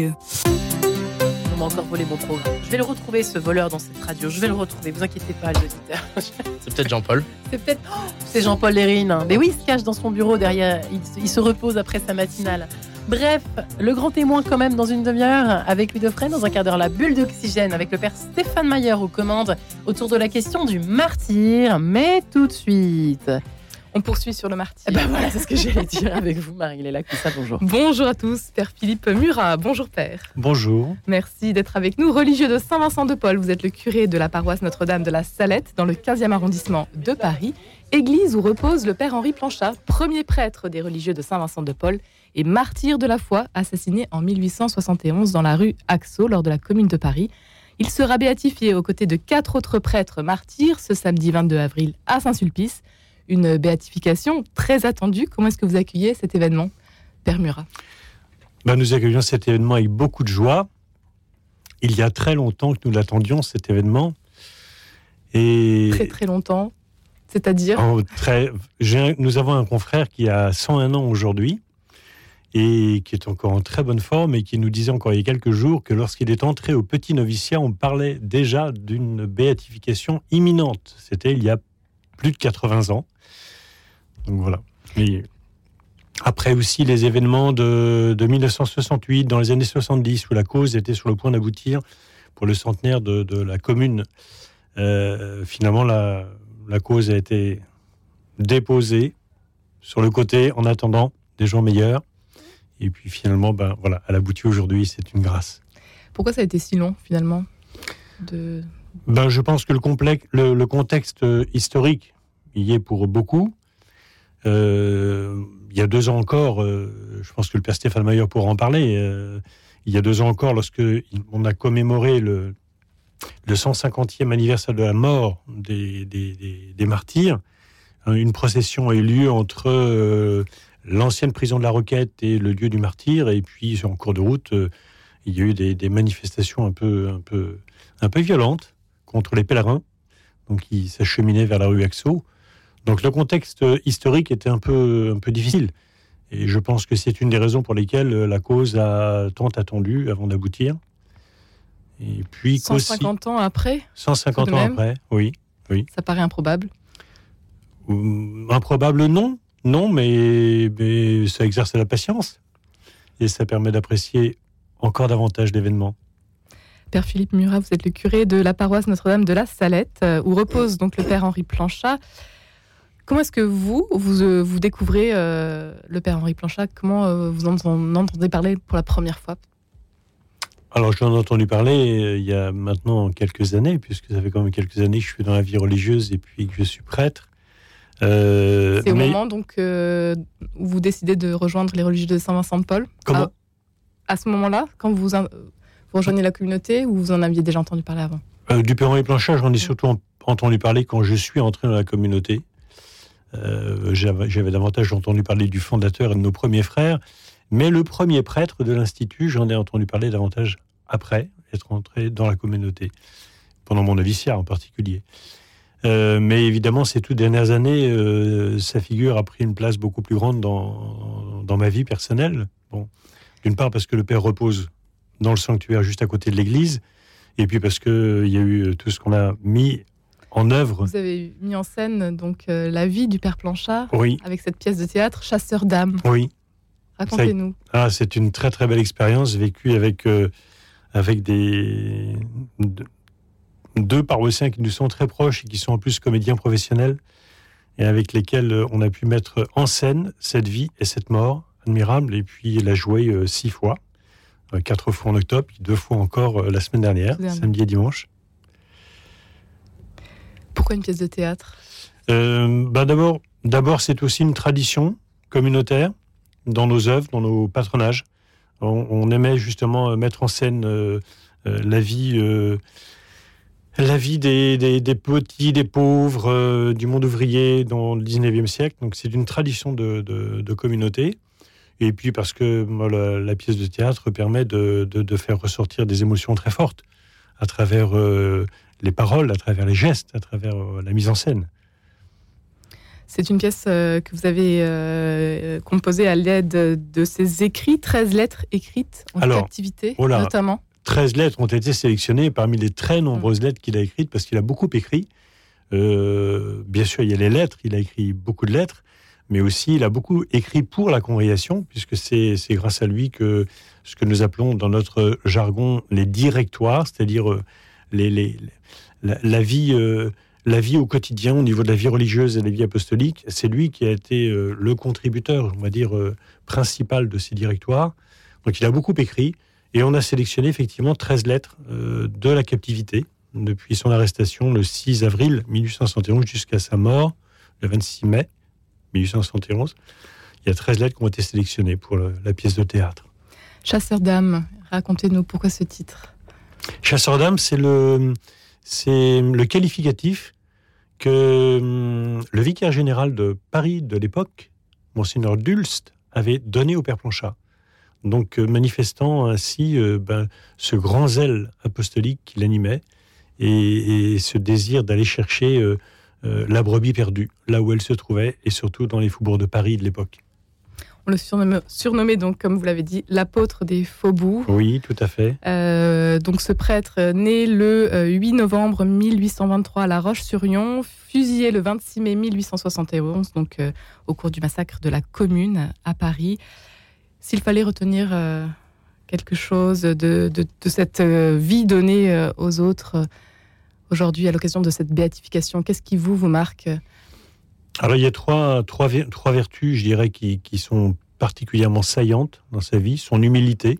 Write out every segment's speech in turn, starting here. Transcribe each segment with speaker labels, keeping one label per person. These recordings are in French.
Speaker 1: On m'a encore volé mon programme. Je vais le retrouver, ce voleur dans cette radio. Je vais le retrouver, vous inquiétez pas, les auditeurs.
Speaker 2: C'est peut-être Jean-Paul.
Speaker 1: C'est peut-être. Oh, c'est Jean-Paul Lérine. Mais oui, il se cache dans son bureau derrière. Il, se- il se repose après sa matinale. Bref, le grand témoin, quand même, dans une demi-heure, avec Louis Dauphren, dans un quart d'heure, la bulle d'oxygène, avec le père Stéphane Mayer aux commandes, autour de la question du martyr. Mais tout de suite.
Speaker 3: On poursuit sur le martyr.
Speaker 1: Eh ben voilà, c'est ce que j'allais dire avec vous, Marie-Léla ça bonjour.
Speaker 3: Bonjour à tous, Père Philippe Murat. Bonjour Père.
Speaker 4: Bonjour.
Speaker 3: Merci d'être avec nous. Religieux de Saint-Vincent de Paul, vous êtes le curé de la paroisse Notre-Dame de la Salette dans le 15e arrondissement de Paris. Église où repose le Père Henri Planchat, premier prêtre des religieux de Saint-Vincent de Paul et martyr de la foi, assassiné en 1871 dans la rue Axo lors de la Commune de Paris. Il sera béatifié aux côtés de quatre autres prêtres martyrs ce samedi 22 avril à Saint-Sulpice. Une béatification très attendue. Comment est-ce que vous accueillez cet événement, Père Murat
Speaker 4: Ben, nous accueillons cet événement avec beaucoup de joie. Il y a très longtemps que nous l'attendions, cet événement. Et
Speaker 3: Très très longtemps. C'est-à-dire?
Speaker 4: En très, nous avons un confrère qui a 101 ans aujourd'hui et qui est encore en très bonne forme et qui nous disait encore il y a quelques jours que lorsqu'il est entré au petit noviciat, on parlait déjà d'une béatification imminente. C'était il y a plus de 80 ans. Donc voilà. Et après aussi les événements de, de 1968, dans les années 70, où la cause était sur le point d'aboutir pour le centenaire de, la commune. Euh, finalement, la, la cause a été déposée sur le côté en attendant des jours meilleurs. Et puis finalement, ben voilà, elle aboutit aujourd'hui, c'est une grâce.
Speaker 3: Pourquoi ça a été si long finalement de...
Speaker 4: Ben, je pense que le, le, contexte euh, historique y est pour beaucoup. Euh, il y a deux ans encore, euh, je pense que le père Stéphane Mayer pourra en parler. il y a deux ans encore, lorsque on a commémoré le, le 150e anniversaire de la mort des, martyrs, hein, une procession a eu lieu entre l'ancienne prison de la Roquette et le lieu du martyr. Et puis, en cours de route, il y a eu des, des manifestations un peu, un peu, un peu violentes contre les pèlerins, donc ils s'acheminaient vers la rue Axo. Donc le contexte historique était un peu, un peu difficile. Et je pense que c'est une des raisons pour lesquelles la cause a tant attendu avant d'aboutir. Et puis qu'aussi-
Speaker 3: 150 ans après
Speaker 4: 150
Speaker 3: tout de
Speaker 4: ans
Speaker 3: même.
Speaker 4: après, oui.
Speaker 3: Ça paraît improbable.
Speaker 4: Improbable, non. Non, mais, mais ça exerce la patience. Et ça permet d'apprécier encore davantage l'événement.
Speaker 3: Père Philippe Murat, vous êtes le curé de la paroisse Notre-Dame de la Salette, euh, où repose donc le Père Henri Planchat. Comment est-ce que vous, vous, euh, vous découvrez euh, le Père Henri Planchat? Comment euh, vous en, en entendez parler pour la première fois?
Speaker 4: Alors, j'en ai entendu parler euh, il y a maintenant quelques années, puisque ça fait quand même quelques années que je suis dans la vie religieuse et puis que je suis prêtre.
Speaker 3: C'est au
Speaker 4: mais
Speaker 3: moment donc où vous décidez de rejoindre les religieux de Saint-Vincent de Paul?
Speaker 4: Comment?
Speaker 3: À ce moment-là, quand vous, vous rejoignez la communauté ou vous en aviez déjà entendu parler avant?
Speaker 4: Euh, Du Perron et Planchat, j'en ai surtout en- entendu parler quand je suis entré dans la communauté. Euh, j'avais davantage entendu parler du fondateur et de nos premiers frères, mais le premier prêtre de l'Institut, j'en ai entendu parler davantage après être entré dans la communauté, pendant mon noviciat en particulier. Euh, mais évidemment, ces toutes dernières années, euh, sa figure a pris une place beaucoup plus grande dans, dans ma vie personnelle. Bon, D'une part parce que le Père repose dans le sanctuaire juste à côté de l'église, et puis parce qu'il y a eu tout ce qu'on a mis en œuvre.
Speaker 3: Vous avez mis en scène donc euh, la vie du Père Planchat
Speaker 4: Oui,
Speaker 3: avec cette pièce de théâtre Chasseur d'âmes.
Speaker 4: oui.
Speaker 3: Racontez-nous.
Speaker 4: Ah, c'est une très très belle expérience vécue avec, euh, avec des, de- deux paroissiens qui nous sont très proches et qui sont en plus comédiens professionnels et avec lesquels euh, on a pu mettre en scène cette vie et cette mort admirable et puis la jouer euh, six fois, Euh, quatre fois en octobre, puis deux fois encore euh, la semaine dernière,
Speaker 3: dernier.
Speaker 4: samedi et dimanche.
Speaker 3: Pourquoi une pièce de théâtre?
Speaker 4: Euh, bah d'abord, d'abord, c'est aussi une tradition communautaire dans nos œuvres, dans nos patronages. On, on aimait justement euh, mettre en scène euh, euh, la vie, euh, la vie des, des- des petits, des pauvres, euh, du monde ouvrier dans le 19e siècle. Donc c'est une tradition de, de- de communauté. Et puis parce que moi, la, la pièce de théâtre permet de, de- de faire ressortir des émotions très fortes à travers euh, les paroles, à travers les gestes, à travers euh, la mise en scène.
Speaker 3: C'est une pièce euh, que vous avez euh, composée à l'aide de ces écrits, 13 lettres écrites en
Speaker 4: Alors,
Speaker 3: captivité,
Speaker 4: oh
Speaker 3: notamment.
Speaker 4: 13 lettres ont été sélectionnées parmi les très nombreuses lettres qu'il a écrites, parce qu'il a beaucoup écrit. Euh, bien sûr, il y a les lettres, il a écrit beaucoup de lettres, mais aussi il a beaucoup écrit pour la congrégation, puisque c'est grâce à lui que ce que nous appelons dans notre jargon les directoires, c'est-à-dire euh, la, vie, euh, la vie au quotidien au niveau de la vie religieuse et de la vie apostolique, c'est lui qui a été euh, le contributeur, on va dire, principal de ces directoires. Donc il a beaucoup écrit, et on a sélectionné effectivement 13 lettres de la captivité, depuis son arrestation le 6 avril 1871 jusqu'à sa mort le 26 mai 1871. Il y a 13 lettres qui ont été sélectionnées pour le- la pièce de théâtre.
Speaker 3: Chasseur d'âmes, racontez-nous pourquoi ce titre.
Speaker 4: Chasseur d'âme, c'est le, c'est le qualificatif que hum, le vicaire général de Paris de l'époque, Monseigneur Dulst, avait donné au Père Planchat. Donc, euh, manifestant ainsi euh, ben, ce grand zèle apostolique qui l'animait et, et ce désir d'aller chercher euh, la brebis perdue, là où elle se trouvait, et surtout dans les faubourgs de Paris de l'époque.
Speaker 3: On le surnommait donc, comme vous l'avez dit, l'apôtre des faubourgs.
Speaker 4: Oui, tout à fait.
Speaker 3: Euh, donc ce prêtre, euh, né le euh, 8 novembre 1823 à La Roche-sur-Yon, fusillé le 26 mai 1871, donc euh, au cours du massacre de la Commune à Paris. S'il fallait retenir euh, quelque chose de, de- de cette euh, vie donnée euh, aux autres euh, aujourd'hui à l'occasion de cette béatification, qu'est-ce qui vous vous marque?
Speaker 4: Alors, il y a trois, trois, trois vertus, je dirais, qui, qui sont particulièrement saillantes dans sa vie. Son humilité.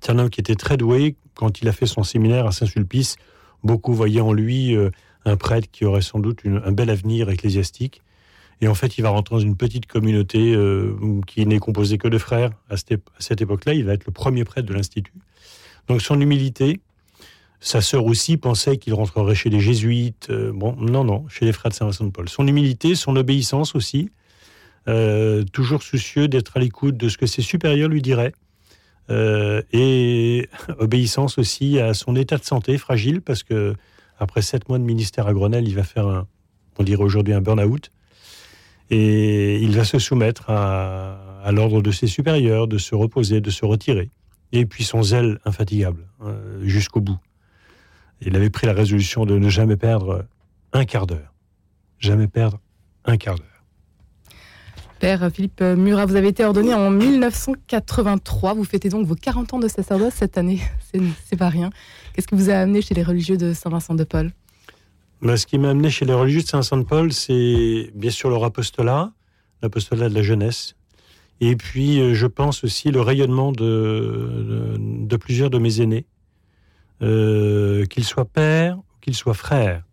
Speaker 4: C'est un homme qui était très doué. Quand il a fait son séminaire à Saint-Sulpice, beaucoup voyaient en lui euh, un prêtre qui aurait sans doute un bel avenir ecclésiastique. Et en fait, il va rentrer dans une petite communauté euh, qui n'est composée que de frères. À cette époque-là, il va être le premier prêtre de l'Institut. Donc, son humilité. Sa sœur aussi pensait qu'il rentrerait chez les jésuites. Euh, bon, non, non, chez les frères de Saint-Vincent de Paul. Son humilité, son obéissance aussi. Euh, toujours soucieux d'être à l'écoute de ce que ses supérieurs lui diraient. Euh, et obéissance aussi à son état de santé fragile, parce que après sept mois de ministère à Grenelle, il va faire un, on dirait aujourd'hui un burn-out. Et il va se soumettre à, l'ordre de ses supérieurs, de se reposer, de se retirer. Et puis son zèle infatigable, jusqu'au bout. Il avait pris la résolution de ne jamais perdre un quart d'heure. Jamais perdre un quart d'heure.
Speaker 3: Père Philippe Murat, vous avez été ordonné en 1983. Vous fêtez donc vos 40 ans de sacerdoce cette année. C'est pas rien. Qu'est-ce qui vous a amené chez les religieux de Saint-Vincent de Paul?
Speaker 4: Ben, ce qui m'a amené chez les religieux de Saint-Saint-Paul, c'est bien sûr leur apostolat, l'apostolat de la jeunesse. Et puis, euh, je pense aussi le rayonnement de, de, de plusieurs de mes aînés, euh, qu'ils soient pères ou qu'ils soient frères.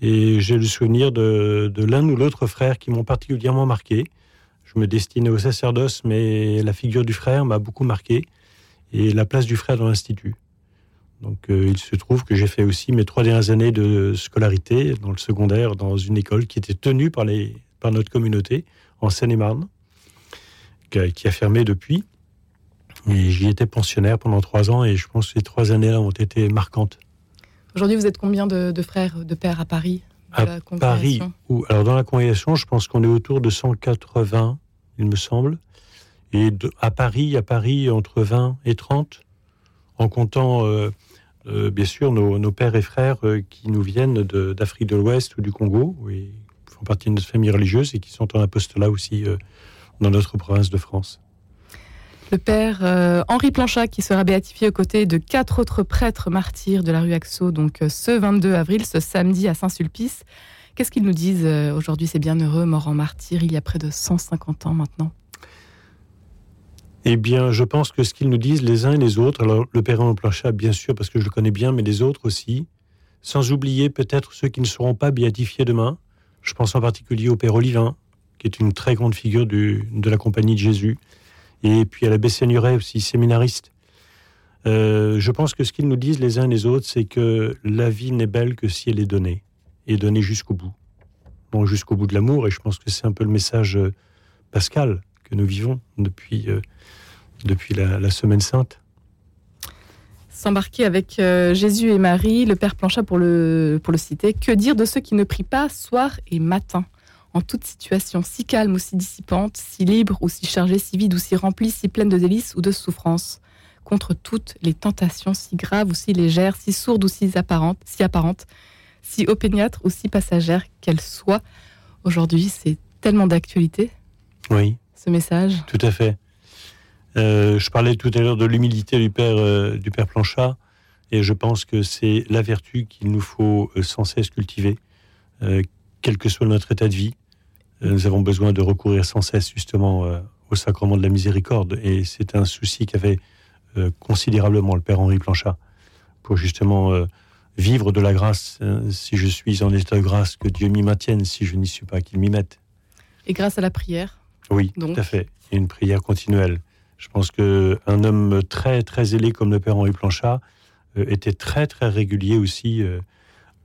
Speaker 4: Et j'ai le souvenir de, l'un ou l'autre frère qui m'ont particulièrement marqué. Je me destinais au sacerdoce, mais la figure du frère m'a beaucoup marqué, et la place du frère dans l'Institut. Donc euh, il se trouve que j'ai fait aussi mes trois dernières années de scolarité dans le secondaire dans une école qui était tenue par, les, par notre communauté en Seine-et-Marne, qui a fermé depuis. Et j'y étais pensionnaire pendant trois ans et je pense que ces trois années-là ont été marquantes.
Speaker 3: Aujourd'hui, vous êtes combien de, de frères, de pères à Paris
Speaker 4: À
Speaker 3: la
Speaker 4: Paris, alors dans la congrégation, je pense qu'on est autour de 180, il me semble. Et de- à Paris, à Paris, entre 20 et 30, en comptant euh, euh, bien sûr nos, nos pères et frères euh, qui nous viennent d'Afrique de l'Ouest ou du Congo, et qui font partie de notre famille religieuse et qui sont en apostolat aussi dans notre province de France.
Speaker 3: Le père euh, Henri Planchat qui sera béatifié aux côtés de quatre autres prêtres martyrs de la rue Axo, donc euh, ce 22 avril, ce samedi à Saint-Sulpice. Qu'est-ce qu'ils nous disent euh, aujourd'hui, ces bienheureux morts en martyrs, il y a près de 150 ans maintenant?
Speaker 4: Eh bien, je pense que ce qu'ils nous disent les uns et les autres, alors le père Henri Planchat, bien sûr, parce que je le connais bien, mais les autres aussi, sans oublier peut-être ceux qui ne seront pas béatifiés demain. Je pense en particulier au père Olivin, qui est une très grande figure de la compagnie de Jésus, et puis à l'abbé Seigneuré aussi, séminariste. Euh, je pense que ce qu'ils nous disent les uns les autres, c'est que la vie n'est belle que si elle est donnée, et donnée jusqu'au bout. Bon, jusqu'au bout de l'amour, et je pense que c'est un peu le message euh, pascal que nous vivons depuis, euh, depuis la, Semaine Sainte.
Speaker 3: S'embarquer avec Jésus et Marie, le père Planchat pour le, pour le citer. Que dire de ceux qui ne prient pas soir et matin? En toute situation, si calme ou si dissipante, si libre ou si chargée, si vide ou si remplie, si pleine de délices ou de souffrances, contre toutes les tentations si graves ou si légères, si sourdes ou si apparentes, si apparentes, si opiniâtres ou si passagères qu'elles soient. Aujourd'hui, c'est tellement d'actualité.
Speaker 4: Oui.
Speaker 3: Ce message.
Speaker 4: Tout à fait. Euh, je parlais tout à l'heure de l'humilité du père euh, du père Planchat, et je pense que c'est la vertu qu'il nous faut euh, sans cesse cultiver, quel que soit notre état de vie. nous avons besoin de recourir sans cesse justement au sacrement de la miséricorde, et c'est un souci qu'avait considérablement le père Henri Planchat pour justement vivre de la grâce. si je suis en état de grâce, que Dieu m'y maintienne. Si je n'y suis pas, qu'il m'y mette.
Speaker 3: Et grâce à la prière.
Speaker 4: Oui, tout à fait. Et une prière continuelle. Je pense qu'un homme très, très zélé comme le père Henri Planchat euh, était très, très régulier aussi.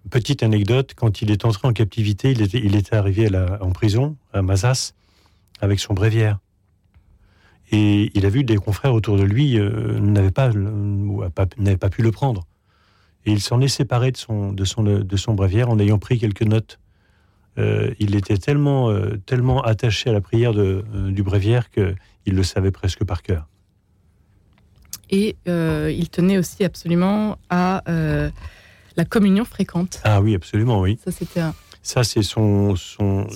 Speaker 4: Euh, petite anecdote, quand il est entré en captivité, il était, arrivé en prison, à Mazas, avec son bréviaire. Et il a vu des confrères autour de lui euh, n'avaient pas, pas, pu le prendre. Et il s'en est séparé de son, de, son, de son bréviaire en ayant pris quelques notes. il était tellement, tellement attaché à la prière de, du bréviaire que il le savait presque par cœur.
Speaker 3: Et euh, il tenait aussi absolument à euh, la communion fréquente.
Speaker 4: Ah oui, absolument, oui.
Speaker 3: Ça, c'était un...
Speaker 4: Ça, c'est son, son,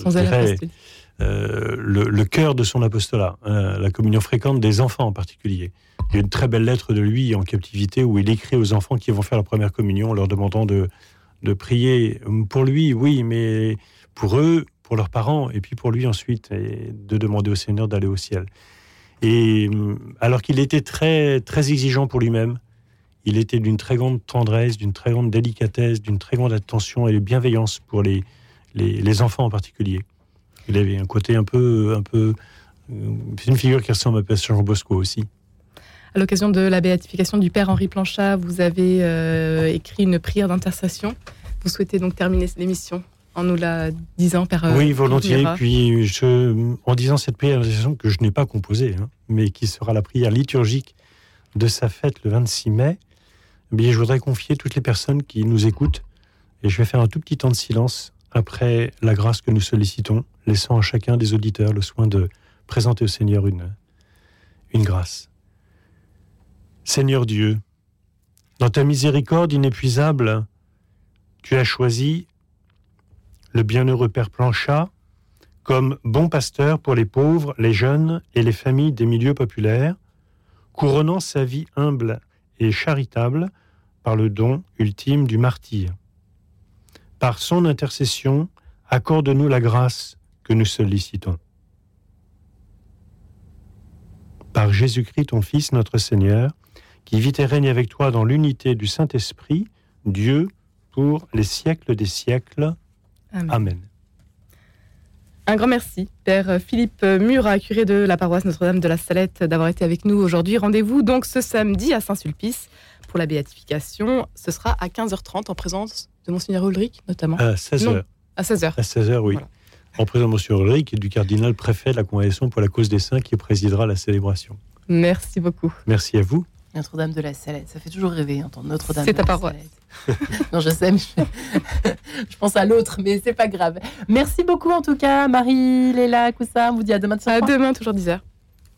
Speaker 4: euh, le, le, cœur de son apostolat, la communion fréquente des enfants en particulier. Il y a une très belle lettre de lui en captivité où il écrit aux enfants qui vont faire la première communion, en leur demandant de, de prier pour lui, oui, mais pour eux, pour leurs parents, et puis pour lui ensuite, et de demander au Seigneur d'aller au ciel. Et euh, alors qu'il était très, très exigeant pour lui-même, il était d'une très grande tendresse, d'une très grande délicatesse, d'une très grande attention et de bienveillance pour les, les, enfants en particulier. Il avait un côté un peu. Un peu euh, c'est une figure qui ressemble à Jean Bosco aussi.
Speaker 3: À l'occasion de la béatification du Père Henri Planchat, vous avez euh, écrit une prière d'intercession. Vous souhaitez donc terminer l'émission en nous la disant par.
Speaker 4: Euh, oui, volontiers. Puis, je, en disant cette prière que je n'ai pas composée, hein, mais qui sera la prière liturgique de sa fête le 26 mai, bien, je voudrais confier toutes les personnes qui nous écoutent, et je vais faire un tout petit temps de silence après la grâce que nous sollicitons, laissant à chacun des auditeurs le soin de présenter au Seigneur une, une grâce. Seigneur Dieu, dans ta miséricorde inépuisable, tu as choisi le bienheureux Père Planchat, comme bon pasteur pour les pauvres, les jeunes et les familles des milieux populaires, couronnant sa vie humble et charitable par le don ultime du martyr. Par son intercession, accorde-nous la grâce que nous sollicitons. Par Jésus-Christ, ton Fils, notre Seigneur, qui vit et règne avec toi dans l'unité du Saint-Esprit, Dieu, pour les siècles des siècles. Amen.
Speaker 3: Un grand merci, Père Philippe Murat, curé de la paroisse Notre-Dame de la Salette, d'avoir été avec nous aujourd'hui. Rendez-vous donc ce samedi à Saint-Sulpice pour la béatification. Ce sera à 15h30 en présence de Monseigneur Ulrich, notamment.
Speaker 4: À 16h.
Speaker 3: à 16h.
Speaker 4: À 16h, oui. En présence de Monseigneur Ulrich et du cardinal préfet de la Congrégation pour la cause des saints qui présidera la célébration.
Speaker 3: Merci beaucoup.
Speaker 4: Merci à vous.
Speaker 1: Notre-Dame de la Salette, ça fait toujours rêver, entendre Notre-Dame
Speaker 3: C'est ta paroisse.
Speaker 1: non, je sais, je, pense à l'autre, mais c'est pas grave. Merci beaucoup en tout cas, Marie, Léla, Koussa. On vous dit à demain.
Speaker 3: À demain, toujours 10h.